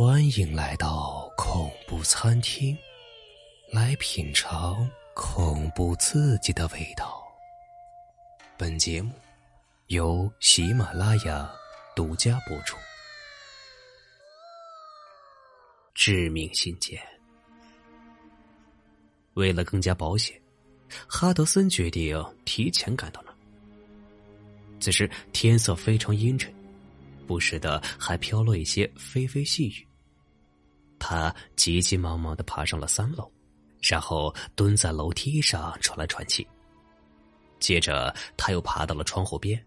欢迎来到恐怖餐厅，来品尝恐怖刺激的味道。本节目由喜马拉雅独家播出。致命信件。为了更加保险，哈德森决定提前赶到那儿。此时天色非常阴沉，不时的还飘落一些霏霏细雨。他急急忙忙的爬上了三楼，然后蹲在楼梯上喘了喘气。接着他又爬到了窗户边，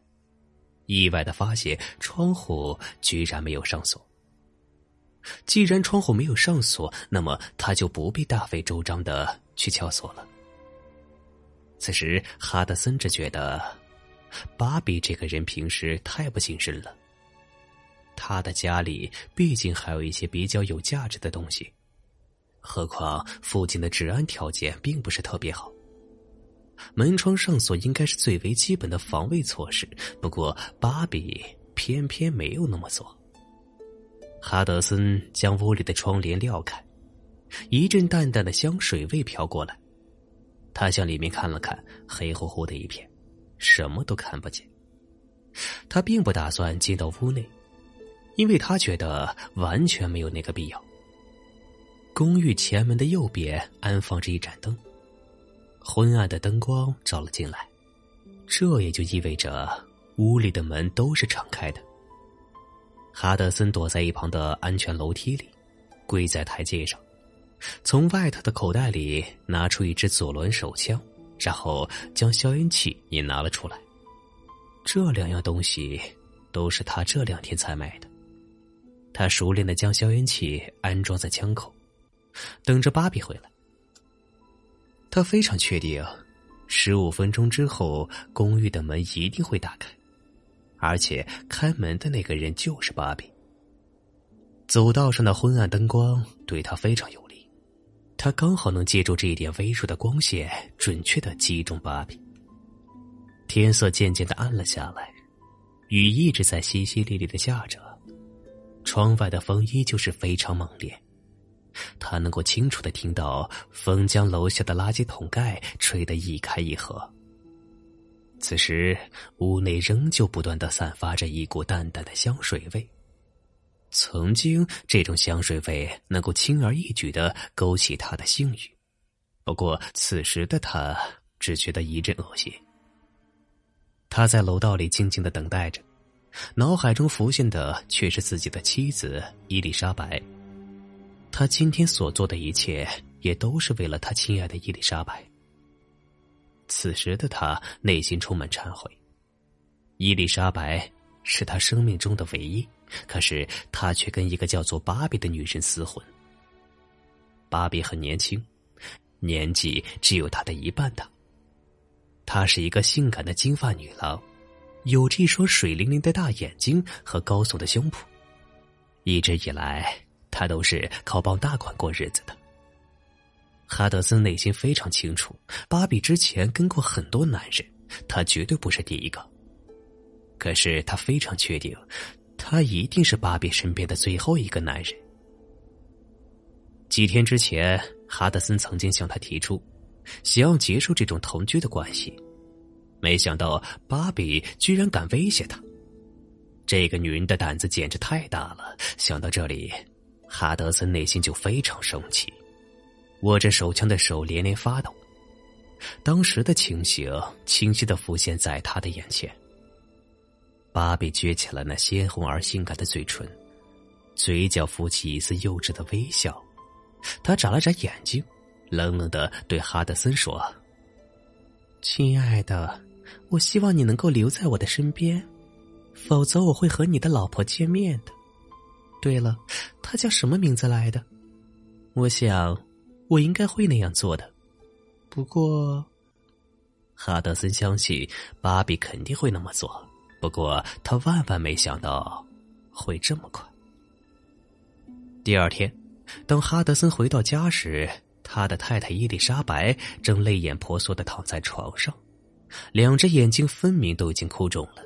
意外的发现窗户居然没有上锁。既然窗户没有上锁，那么他就不必大费周章的去撬锁了。此时哈德森只觉得，芭比这个人平时太不谨慎了。他的家里毕竟还有一些比较有价值的东西，何况附近的治安条件并不是特别好。门窗上锁应该是最为基本的防卫措施，不过芭比偏偏没有那么做。哈德森将屋里的窗帘撩开，一阵淡淡的香水味飘过来。他向里面看了看，黑乎乎的一片，什么都看不见。他并不打算进到屋内。因为他觉得完全没有那个必要。公寓前门的右边安放着一盏灯，昏暗的灯光照了进来，这也就意味着屋里的门都是敞开的。哈德森躲在一旁的安全楼梯里，跪在台阶上，从外头的口袋里拿出一支左轮手枪，然后将消音器也拿了出来。这两样东西都是他这两天才买的。他熟练的将消音器安装在枪口，等着芭比回来。他非常确定，十五分钟之后公寓的门一定会打开，而且开门的那个人就是芭比。走道上的昏暗灯光对他非常有利，他刚好能借助这一点微弱的光线，准确的击中芭比。天色渐渐的暗了下来，雨一直在淅淅沥沥的下着。窗外的风依旧是非常猛烈，他能够清楚的听到风将楼下的垃圾桶盖吹得一开一合。此时，屋内仍旧不断的散发着一股淡淡的香水味。曾经，这种香水味能够轻而易举的勾起他的性欲，不过此时的他只觉得一阵恶心。他在楼道里静静的等待着。脑海中浮现的却是自己的妻子伊丽莎白。他今天所做的一切，也都是为了他亲爱的伊丽莎白。此时的他内心充满忏悔。伊丽莎白是他生命中的唯一，可是他却跟一个叫做芭比的女人厮混。芭比很年轻，年纪只有他的一半大。她是一个性感的金发女郎。有着一双水灵灵的大眼睛和高耸的胸脯，一直以来，他都是靠傍大款过日子的。哈德森内心非常清楚，芭比之前跟过很多男人，他绝对不是第一个。可是他非常确定，他一定是芭比身边的最后一个男人。几天之前，哈德森曾经向他提出，想要结束这种同居的关系。没想到芭比居然敢威胁他，这个女人的胆子简直太大了。想到这里，哈德森内心就非常生气，握着手枪的手连连发抖。当时的情形清晰的浮现在他的眼前。芭比撅起了那鲜红而性感的嘴唇，嘴角浮起一丝幼稚的微笑。他眨了眨眼睛，冷冷的对哈德森说：“亲爱的。”我希望你能够留在我的身边，否则我会和你的老婆见面的。对了，她叫什么名字来的？我想，我应该会那样做的。不过，哈德森相信芭比肯定会那么做。不过，他万万没想到会这么快。第二天，当哈德森回到家时，他的太太伊丽莎白正泪眼婆娑的躺在床上。两只眼睛分明都已经哭肿了。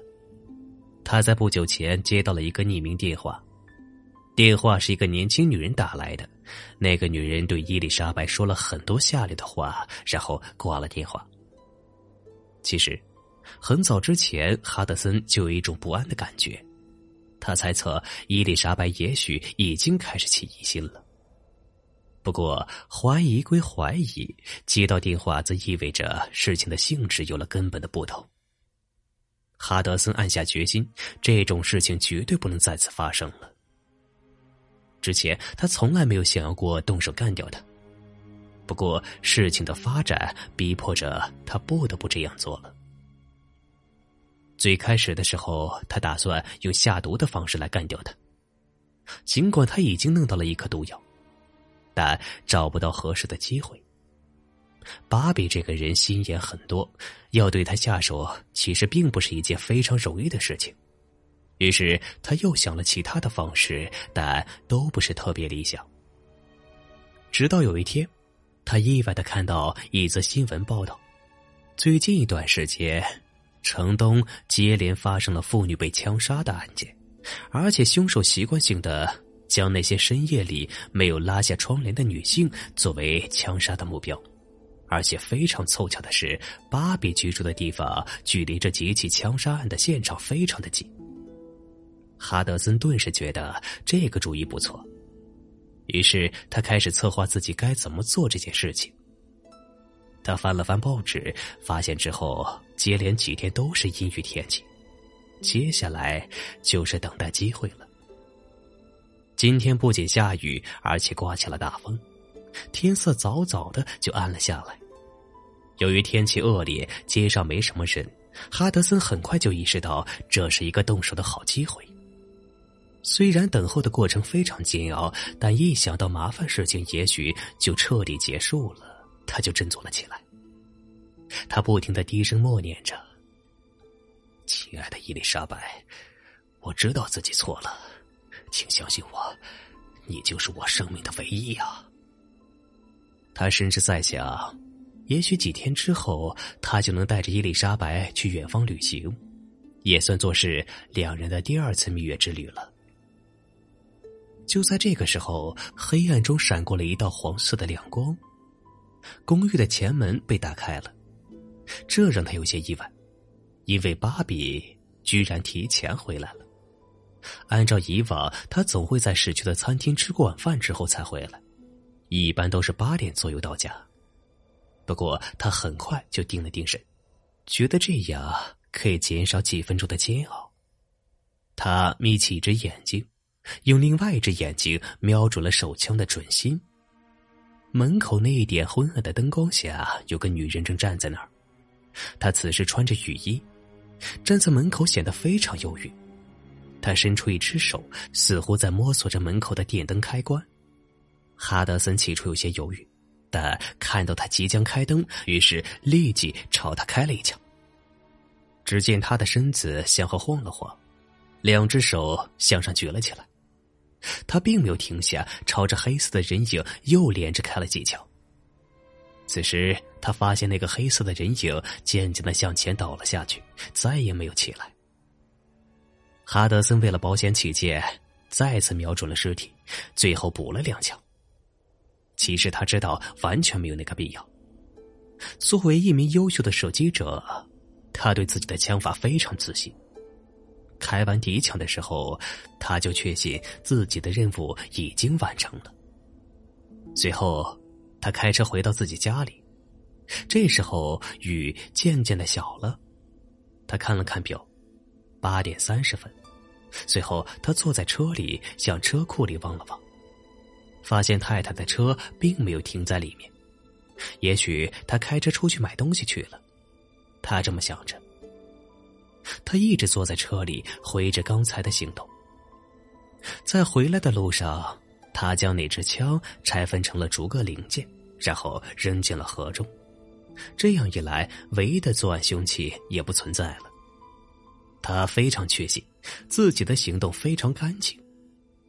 他在不久前接到了一个匿名电话，电话是一个年轻女人打来的，那个女人对伊丽莎白说了很多下流的话，然后挂了电话。其实，很早之前，哈德森就有一种不安的感觉，他猜测伊丽莎白也许已经开始起疑心了。不过，怀疑归怀疑，接到电话则意味着事情的性质有了根本的不同。哈德森暗下决心，这种事情绝对不能再次发生了。之前他从来没有想要过动手干掉他，不过事情的发展逼迫着他不得不这样做了。最开始的时候，他打算用下毒的方式来干掉他，尽管他已经弄到了一颗毒药，但找不到合适的机会。芭比这个人心眼很多，要对他下手其实并不是一件非常容易的事情。于是他又想了其他的方式，但都不是特别理想。直到有一天，他意外的看到一则新闻报道：最近一段时间，城东接连发生了妇女被枪杀的案件，而且凶手习惯性的将那些深夜里没有拉下窗帘的女性作为枪杀的目标。而且非常凑巧的是，芭比居住的地方距离这几起枪杀案的现场非常的近。哈德森顿时觉得这个主意不错，于是他开始策划自己该怎么做这件事情。他翻了翻报纸，发现之后接连几天都是阴雨天气，接下来就是等待机会了。今天不仅下雨，而且刮起了大风，天色早早的就暗了下来。由于天气恶劣，街上没什么人，哈德森很快就意识到这是一个动手的好机会。虽然等候的过程非常煎熬，但一想到麻烦事情也许就彻底结束了，他就振作了起来。他不停的低声默念着：“亲爱的伊丽莎白，我知道自己错了，请相信我，你就是我生命的唯一啊。”他甚至在想，也许几天之后，他就能带着伊丽莎白去远方旅行，也算作是两人的第二次蜜月之旅了。就在这个时候，黑暗中闪过了一道黄色的亮光，公寓的前门被打开了，这让他有些意外，因为芭比居然提前回来了。按照以往，他总会在市区的餐厅吃过晚饭之后才回来，一般都是八点左右到家。不过他很快就定了定神，觉得这样可以减少几分钟的煎熬。他眯起一只眼睛。用另外一只眼睛瞄准了手枪的准心。门口那一点昏暗的灯光下，有个女人正站在那儿。她此时穿着雨衣，站在门口显得非常忧郁。他伸出一只手，似乎在摸索着门口的电灯开关。哈德森起初有些犹豫，但看到他即将开灯，于是立即朝他开了一枪。只见他的身子向后晃了晃，两只手向上举了起来。他并没有停下，朝着黑色的人影又连着开了几枪。此时，他发现那个黑色的人影渐渐的向前倒了下去，再也没有起来。哈德森为了保险起见，再次瞄准了尸体，最后补了两枪。其实他知道完全没有那个必要。作为一名优秀的射击者，他对自己的枪法非常自信。开完第一枪的时候，他就确信自己的任务已经完成了。随后，他开车回到自己家里。这时候雨渐渐的小了，他看了看表，八点三十分。随后，他坐在车里向车库里望了望，发现太太的车并没有停在里面。也许他开车出去买东西去了，他这么想着。他一直坐在车里，回忆着刚才的行动。在回来的路上，他将那支枪拆分成了逐个零件，然后扔进了河中。这样一来，唯一的作案凶器也不存在了。他非常确信，自己的行动非常干净。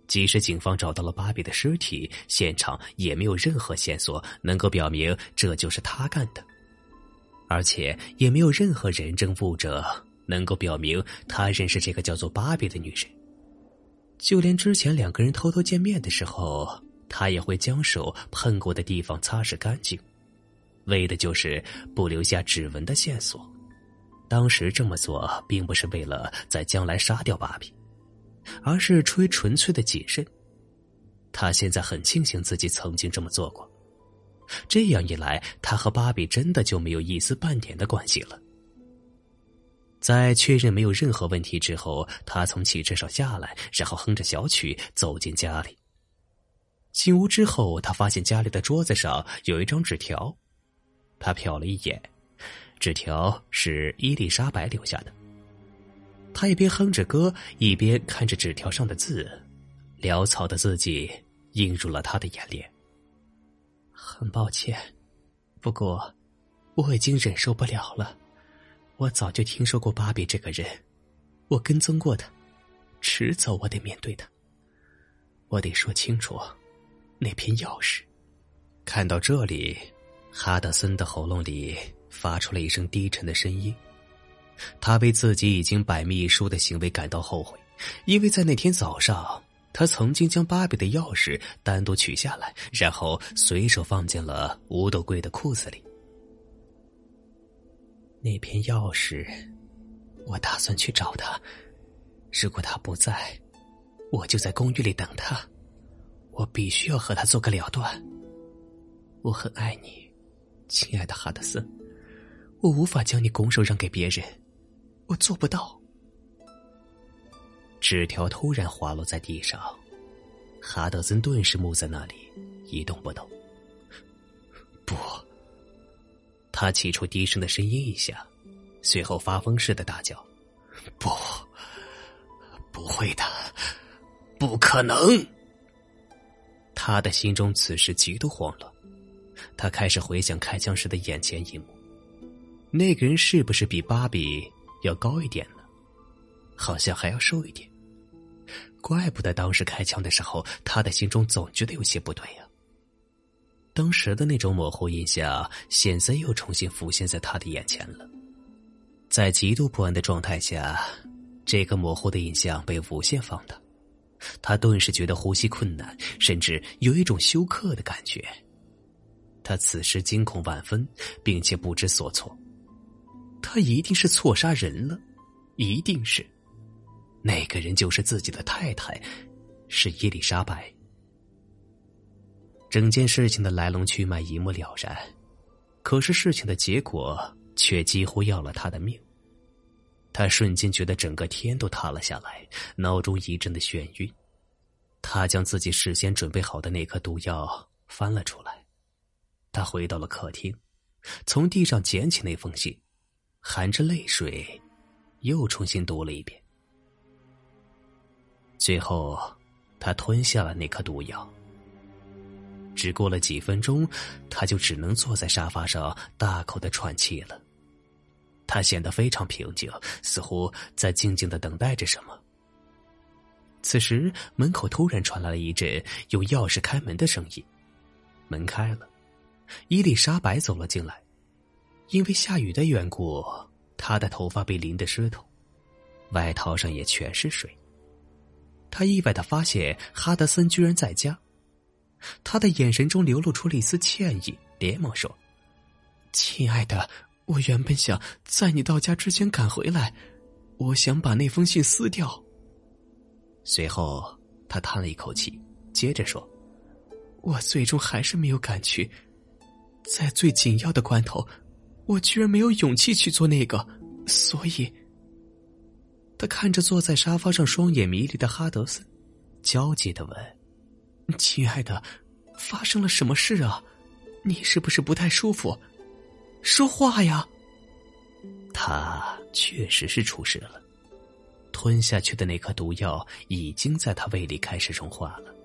即使警方找到了芭比的尸体，现场也没有任何线索能够表明这就是他干的，而且也没有任何人证物证。能够表明他认识这个叫做芭比的女人。就连之前两个人偷偷见面的时候，他也会将手碰过的地方擦拭干净，为的就是不留下指纹的线索。当时这么做，并不是为了在将来杀掉芭比，而是出于纯粹的谨慎。他现在很庆幸自己曾经这么做过，这样一来，他和芭比真的就没有一丝半点的关系了。在确认没有任何问题之后，他从汽车上下来，然后哼着小曲走进家里。进屋之后，他发现家里的桌子上有一张纸条，他瞟了一眼。纸条是伊丽莎白留下的。他一边哼着歌，一边看着纸条上的字，潦草的字迹映入了他的眼帘。很抱歉，不过我已经忍受不了了。我早就听说过芭比这个人，我跟踪过他，迟早我得面对他。我得说清楚，那片钥匙。看到这里，哈德森的喉咙里。发出了一声低沉的声音，他为自己已经百密一疏的行为感到后悔，因为在那天早上，他曾经将芭比的钥匙单独取下来，然后随手放进了五斗柜的裤子里。那片钥匙，我打算去找他，如果他不在，我就在公寓里等他，我必须要和他做个了断。我很爱你，亲爱的哈德森。我无法将你拱手让给别人，我做不到。纸条突然滑落在地上，哈德森顿时木在那里一动不动。不，他起初低声的声音一下，随后发疯似的大叫：“不，不会的，不可能！”他的心中此时极度慌乱，他开始回想开枪时的眼前一幕。那个人是不是比芭比要高一点呢？好像还要瘦一点。怪不得当时开枪的时候，他的心中总觉得有些不对呀。当时的那种模糊印象，现在又重新浮现在他的眼前了。在极度不安的状态下，这个模糊的印象被无限放大，他顿时觉得呼吸困难，甚至有一种休克的感觉。他此时惊恐万分，并且不知所措。他一定是错杀人了，一定是，那个人就是自己的太太，是伊丽莎白。整件事情的来龙去脉一目了然，可是事情的结果却几乎要了他的命。他瞬间觉得整个天都塌了下来，脑中一阵的眩晕。他将自己事先准备好的那颗毒药翻了出来，他回到了客厅，从地上捡起那封信。含着泪水，又重新读了一遍。最后，他吞下了那颗毒药。只过了几分钟，他就只能坐在沙发上大口的喘气了。他显得非常平静，似乎在静静的等待着什么。此时，门口突然传来了一阵用钥匙开门的声音，门开了，伊丽莎白走了进来。因为下雨的缘故，他的头发被淋得湿透，外套上也全是水。他意外的发现哈德森居然在家，他的眼神中流露出了一丝歉意，连忙说：“亲爱的，我原本想在你到家之前赶回来，我想把那封信撕掉。”随后他叹了一口气，接着说：“我最终还是没有赶去，在最紧要的关头。”我居然没有勇气去做那个，所以，他看着坐在沙发上双眼迷离的哈德森，焦急的问：“亲爱的，发生了什么事啊？你是不是不太舒服？说话呀！”他确实是出事了，吞下去的那颗毒药已经在他胃里开始融化了。